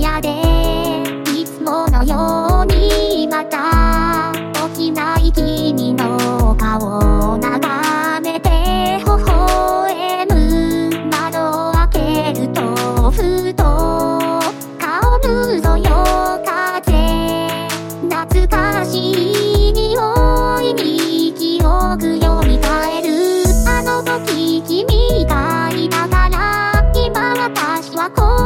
屋でいつものようにまた起きない君の顔を眺めて微笑む窓を開けるとふと顔むぞよ風懐かしい匂いに記憶よみがえる。あの時君がいながら今私はこう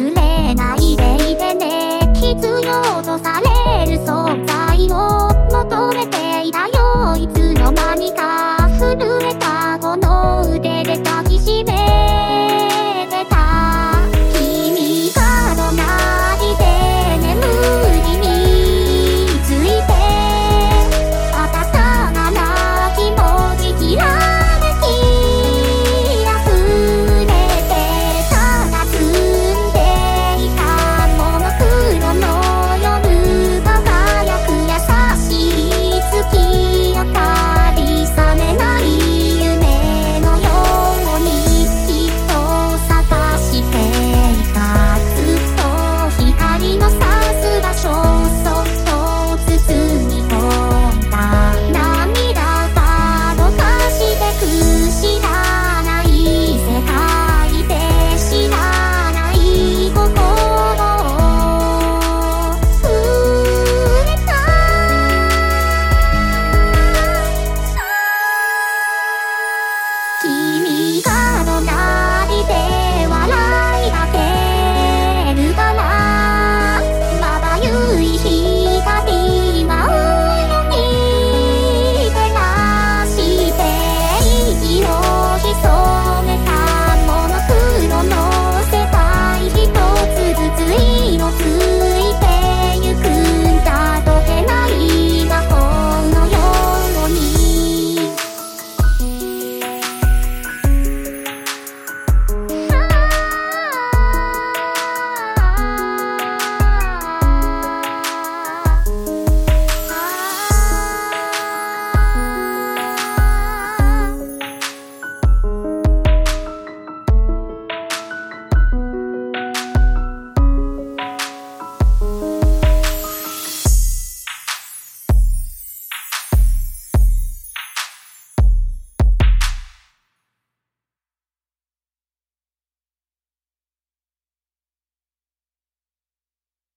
忘れないでいてね。必要とされ